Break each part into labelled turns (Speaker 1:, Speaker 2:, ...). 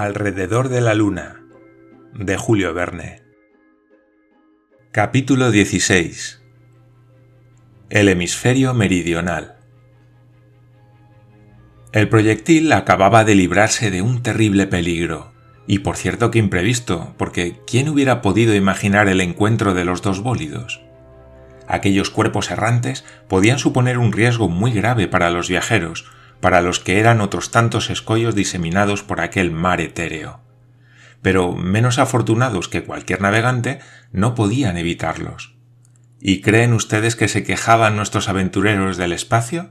Speaker 1: Alrededor de la Luna de Julio Verne. Capítulo 16 El hemisferio meridional. El proyectil acababa de librarse de un terrible peligro, y por cierto que imprevisto, porque ¿quién hubiera podido imaginar el encuentro de los dos bólidos? Aquellos cuerpos errantes podían suponer un riesgo muy grave para los viajeros, para los que eran otros tantos escollos diseminados por aquel mar etéreo. Pero menos afortunados que cualquier navegante, no podían evitarlos. ¿Y creen ustedes que se quejaban nuestros aventureros del espacio?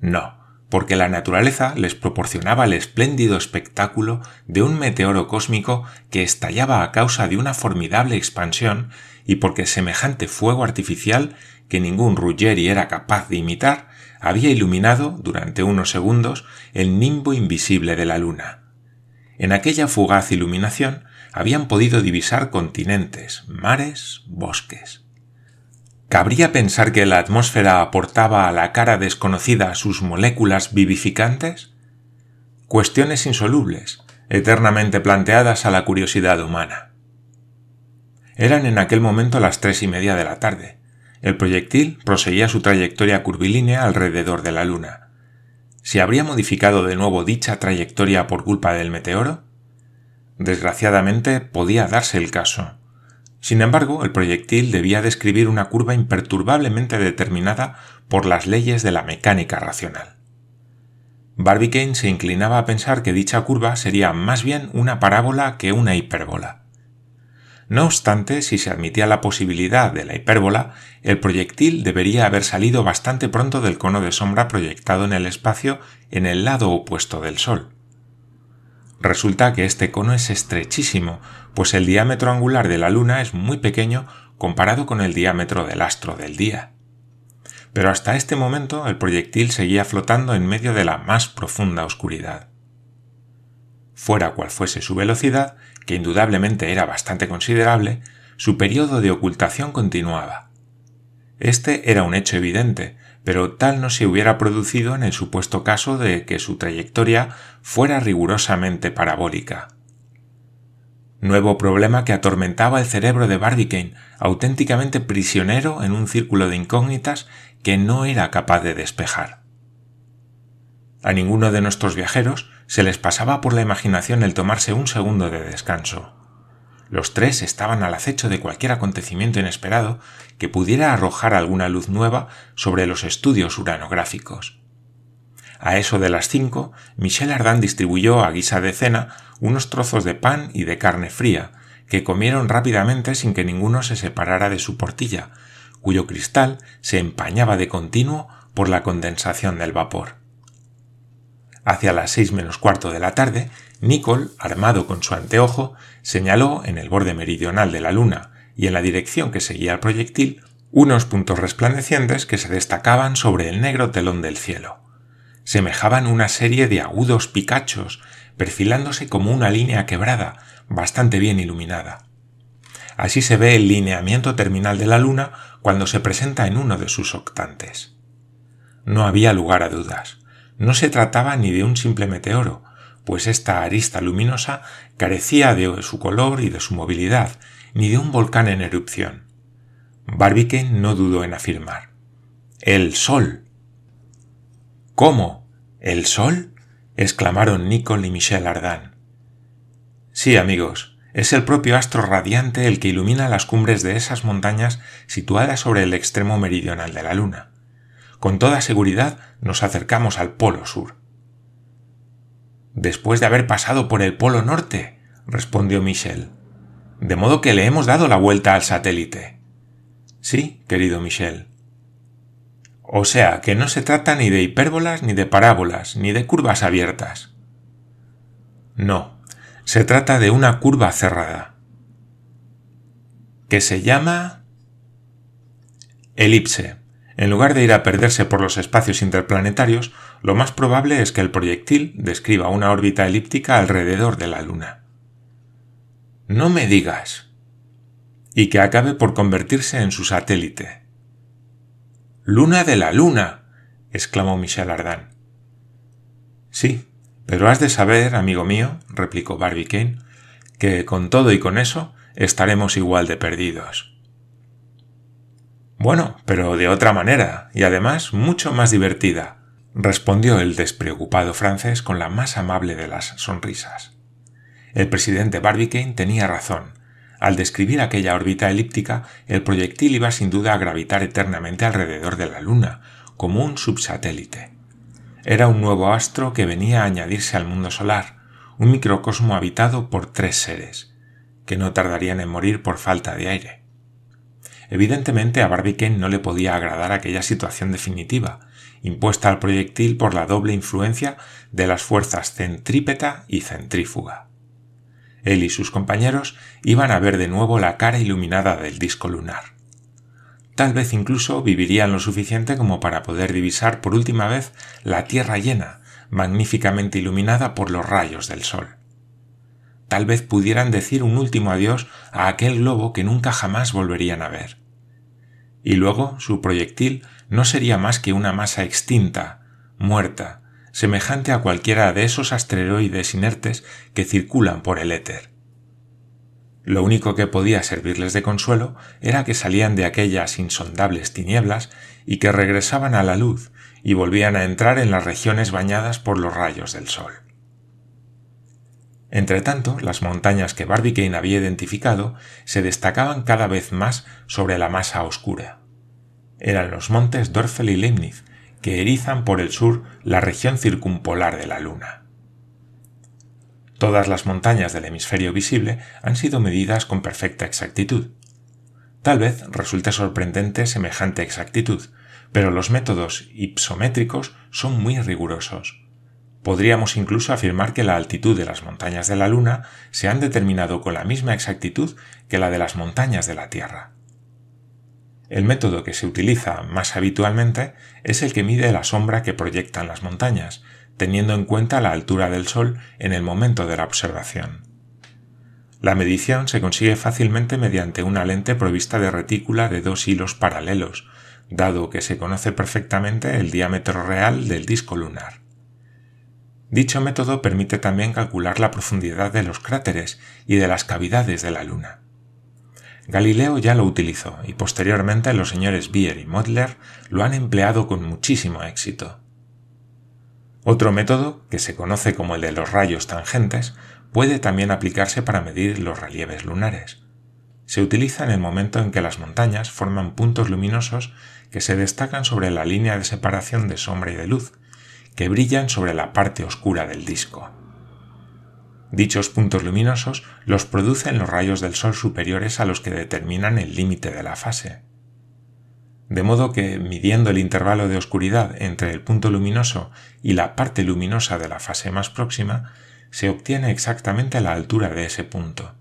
Speaker 1: No, porque la naturaleza les proporcionaba el espléndido espectáculo de un meteoro cósmico que estallaba a causa de una formidable expansión y porque semejante fuego artificial que ningún Ruggeri era capaz de imitar había iluminado durante unos segundos el nimbo invisible de la luna. En aquella fugaz iluminación habían podido divisar continentes, mares, bosques. ¿Cabría pensar que la atmósfera aportaba a la cara desconocida sus moléculas vivificantes? Cuestiones insolubles, eternamente planteadas a la curiosidad humana. Eran en aquel momento las tres y media de la tarde. El proyectil proseguía su trayectoria curvilínea alrededor de la Luna. ¿Se habría modificado de nuevo dicha trayectoria por culpa del meteoro? Desgraciadamente podía darse el caso. Sin embargo, el proyectil debía describir una curva imperturbablemente determinada por las leyes de la mecánica racional. Barbicane se inclinaba a pensar que dicha curva sería más bien una parábola que una hipérbola. No obstante, si se admitía la posibilidad de la hipérbola, el proyectil debería haber salido bastante pronto del cono de sombra proyectado en el espacio en el lado opuesto del Sol. Resulta que este cono es estrechísimo, pues el diámetro angular de la Luna es muy pequeño comparado con el diámetro del astro del día. Pero hasta este momento el proyectil seguía flotando en medio de la más profunda oscuridad. Fuera cual fuese su velocidad, que indudablemente era bastante considerable, su periodo de ocultación continuaba. Este era un hecho evidente, pero tal no se hubiera producido en el supuesto caso de que su trayectoria fuera rigurosamente parabólica. Nuevo problema que atormentaba el cerebro de Barbicane, auténticamente prisionero en un círculo de incógnitas que no era capaz de despejar. A ninguno de nuestros viajeros se les pasaba por la imaginación el tomarse un segundo de descanso. Los tres estaban al acecho de cualquier acontecimiento inesperado que pudiera arrojar alguna luz nueva sobre los estudios uranográficos. A eso de las cinco, Michel Ardan distribuyó a guisa de cena unos trozos de pan y de carne fría, que comieron rápidamente sin que ninguno se separara de su portilla, cuyo cristal se empañaba de continuo por la condensación del vapor. Hacia las seis menos cuarto de la tarde, Nicol, armado con su anteojo, señaló en el borde meridional de la luna y en la dirección que seguía el proyectil unos puntos resplandecientes que se destacaban sobre el negro telón del cielo. Semejaban una serie de agudos picachos, perfilándose como una línea quebrada, bastante bien iluminada. Así se ve el lineamiento terminal de la luna cuando se presenta en uno de sus octantes. No había lugar a dudas no se trataba ni de un simple meteoro, pues esta arista luminosa carecía de su color y de su movilidad, ni de un volcán en erupción. Barbicane no dudó en afirmar. El Sol. ¿Cómo? ¿El Sol? exclamaron Nicole y Michel Ardan. Sí, amigos, es el propio astro radiante el que ilumina las cumbres de esas montañas situadas sobre el extremo meridional de la Luna. Con toda seguridad nos acercamos al Polo Sur. Después de haber pasado por el Polo Norte, respondió Michel. De modo que le hemos dado la vuelta al satélite. Sí, querido Michel. O sea, que no se trata ni de hipérbolas, ni de parábolas, ni de curvas abiertas. No, se trata de una curva cerrada. Que se llama elipse. En lugar de ir a perderse por los espacios interplanetarios, lo más probable es que el proyectil describa una órbita elíptica alrededor de la Luna. No me digas. Y que acabe por convertirse en su satélite. Luna de la Luna. exclamó Michel Ardan. Sí, Pero has de saber, amigo mío, replicó Barbicane, que con todo y con eso estaremos igual de perdidos. Bueno, pero de otra manera, y además mucho más divertida, respondió el despreocupado francés con la más amable de las sonrisas. El presidente Barbicane tenía razón. Al describir aquella órbita elíptica, el proyectil iba sin duda a gravitar eternamente alrededor de la Luna, como un subsatélite. Era un nuevo astro que venía a añadirse al mundo solar, un microcosmo habitado por tres seres, que no tardarían en morir por falta de aire. Evidentemente a Barbicane no le podía agradar aquella situación definitiva, impuesta al proyectil por la doble influencia de las fuerzas centrípeta y centrífuga. Él y sus compañeros iban a ver de nuevo la cara iluminada del disco lunar. Tal vez incluso vivirían lo suficiente como para poder divisar por última vez la Tierra llena, magníficamente iluminada por los rayos del Sol. Tal vez pudieran decir un último adiós a aquel globo que nunca jamás volverían a ver. Y luego su proyectil no sería más que una masa extinta, muerta, semejante a cualquiera de esos asteroides inertes que circulan por el éter. Lo único que podía servirles de consuelo era que salían de aquellas insondables tinieblas y que regresaban a la luz y volvían a entrar en las regiones bañadas por los rayos del sol. Entretanto, las montañas que Barbicane había identificado se destacaban cada vez más sobre la masa oscura. Eran los montes Dorfel y Leibniz, que erizan por el sur la región circumpolar de la Luna. Todas las montañas del hemisferio visible han sido medidas con perfecta exactitud. Tal vez resulte sorprendente semejante exactitud, pero los métodos ipsométricos son muy rigurosos. Podríamos incluso afirmar que la altitud de las montañas de la Luna se han determinado con la misma exactitud que la de las montañas de la Tierra. El método que se utiliza más habitualmente es el que mide la sombra que proyectan las montañas, teniendo en cuenta la altura del Sol en el momento de la observación. La medición se consigue fácilmente mediante una lente provista de retícula de dos hilos paralelos, dado que se conoce perfectamente el diámetro real del disco lunar. Dicho método permite también calcular la profundidad de los cráteres y de las cavidades de la Luna. Galileo ya lo utilizó y posteriormente los señores Bier y Modler lo han empleado con muchísimo éxito. Otro método, que se conoce como el de los rayos tangentes, puede también aplicarse para medir los relieves lunares. Se utiliza en el momento en que las montañas forman puntos luminosos que se destacan sobre la línea de separación de sombra y de luz, que brillan sobre la parte oscura del disco. Dichos puntos luminosos los producen los rayos del Sol superiores a los que determinan el límite de la fase. De modo que, midiendo el intervalo de oscuridad entre el punto luminoso y la parte luminosa de la fase más próxima, se obtiene exactamente la altura de ese punto.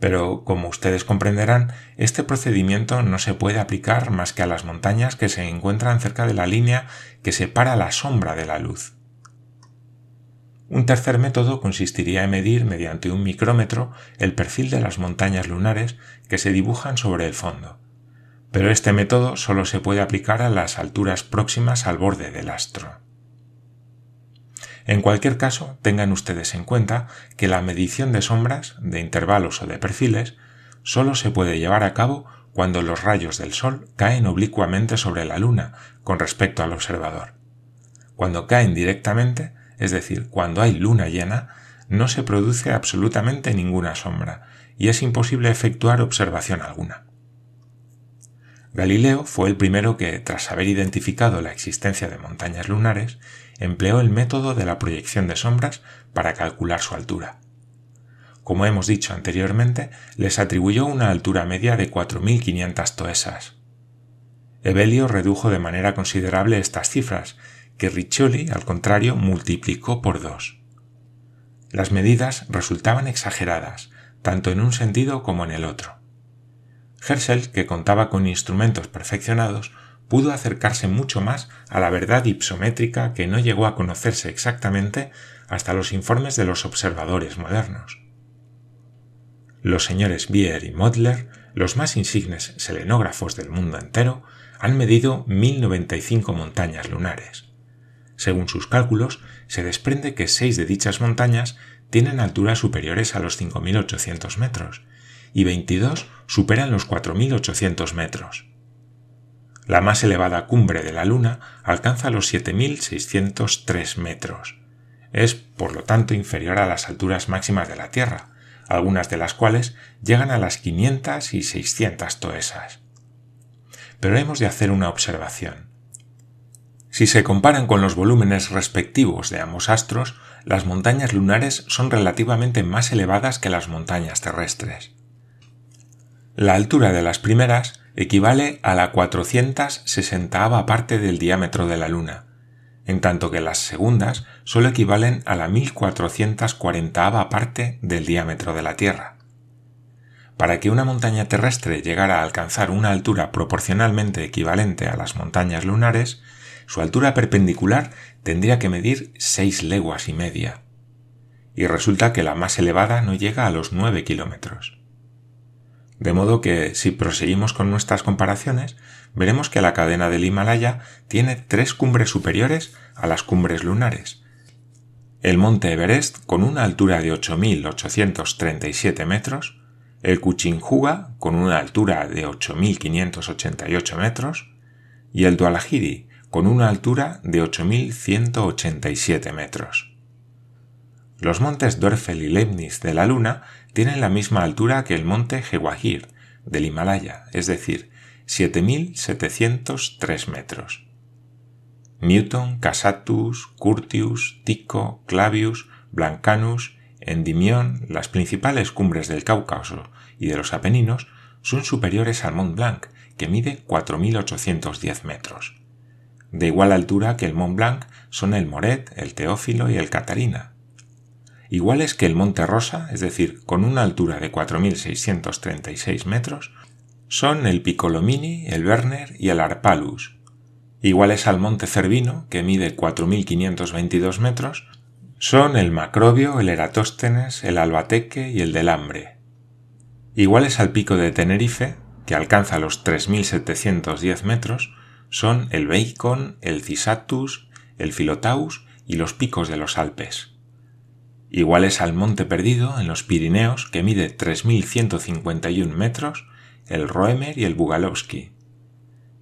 Speaker 1: Pero, como ustedes comprenderán, este procedimiento no se puede aplicar más que a las montañas que se encuentran cerca de la línea que separa la sombra de la luz. Un tercer método consistiría en medir mediante un micrómetro el perfil de las montañas lunares que se dibujan sobre el fondo. Pero este método solo se puede aplicar a las alturas próximas al borde del astro. En cualquier caso, tengan ustedes en cuenta que la medición de sombras, de intervalos o de perfiles, solo se puede llevar a cabo cuando los rayos del Sol caen oblicuamente sobre la Luna con respecto al observador. Cuando caen directamente, es decir, cuando hay luna llena, no se produce absolutamente ninguna sombra y es imposible efectuar observación alguna. Galileo fue el primero que, tras haber identificado la existencia de montañas lunares, empleó el método de la proyección de sombras para calcular su altura. Como hemos dicho anteriormente, les atribuyó una altura media de 4.500 toesas. Evelio redujo de manera considerable estas cifras, que Riccioli, al contrario, multiplicó por dos. Las medidas resultaban exageradas, tanto en un sentido como en el otro. Herschel, que contaba con instrumentos perfeccionados, pudo acercarse mucho más a la verdad ipsométrica que no llegó a conocerse exactamente hasta los informes de los observadores modernos. Los señores Bier y Modler, los más insignes selenógrafos del mundo entero, han medido 1095 montañas lunares. Según sus cálculos, se desprende que seis de dichas montañas tienen alturas superiores a los 5.800 metros y 22 superan los 4.800 metros. La más elevada cumbre de la Luna alcanza los 7.603 metros. Es, por lo tanto, inferior a las alturas máximas de la Tierra, algunas de las cuales llegan a las 500 y 600 toesas. Pero hemos de hacer una observación. Si se comparan con los volúmenes respectivos de ambos astros, las montañas lunares son relativamente más elevadas que las montañas terrestres. La altura de las primeras equivale a la 460 parte del diámetro de la Luna, en tanto que las segundas solo equivalen a la 1440 parte del diámetro de la Tierra. Para que una montaña terrestre llegara a alcanzar una altura proporcionalmente equivalente a las montañas lunares, su altura perpendicular tendría que medir 6 leguas y media. Y resulta que la más elevada no llega a los 9 kilómetros. De modo que, si proseguimos con nuestras comparaciones, veremos que la cadena del Himalaya tiene tres cumbres superiores a las cumbres lunares. El monte Everest con una altura de 8.837 metros, el Kuchinjuga con una altura de 8.588 metros y el Dualajiri con una altura de 8.187 metros. Los montes Dörfel y Leibniz de la Luna tienen la misma altura que el monte Gewahir del Himalaya, es decir, 7.703 metros. Newton, Casatus, Curtius, Tycho, Clavius, Blancanus, Endymion, las principales cumbres del Cáucaso y de los Apeninos, son superiores al Mont Blanc, que mide 4.810 metros. De igual altura que el Mont Blanc son el Moret, el Teófilo y el Catarina. Iguales que el Monte Rosa, es decir, con una altura de 4.636 metros, son el Piccolomini, el Werner y el Arpalus. Iguales al Monte Cervino, que mide 4.522 metros, son el Macrobio, el Eratóstenes, el Albateque y el Delambre. Iguales al Pico de Tenerife, que alcanza los 3.710 metros, son el Bacon, el Cisatus, el Filotaus y los picos de los Alpes. Iguales al Monte Perdido en los Pirineos, que mide 3.151 metros, el Roemer y el Bugalowski.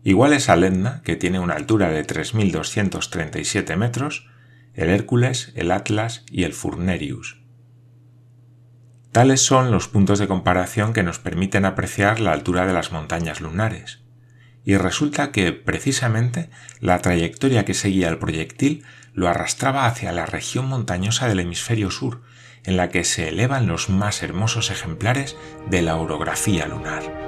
Speaker 1: Iguales al Etna, que tiene una altura de 3.237 metros, el Hércules, el Atlas y el Furnerius. Tales son los puntos de comparación que nos permiten apreciar la altura de las montañas lunares y resulta que precisamente la trayectoria que seguía el proyectil lo arrastraba hacia la región montañosa del hemisferio sur, en la que se elevan los más hermosos ejemplares de la orografía lunar.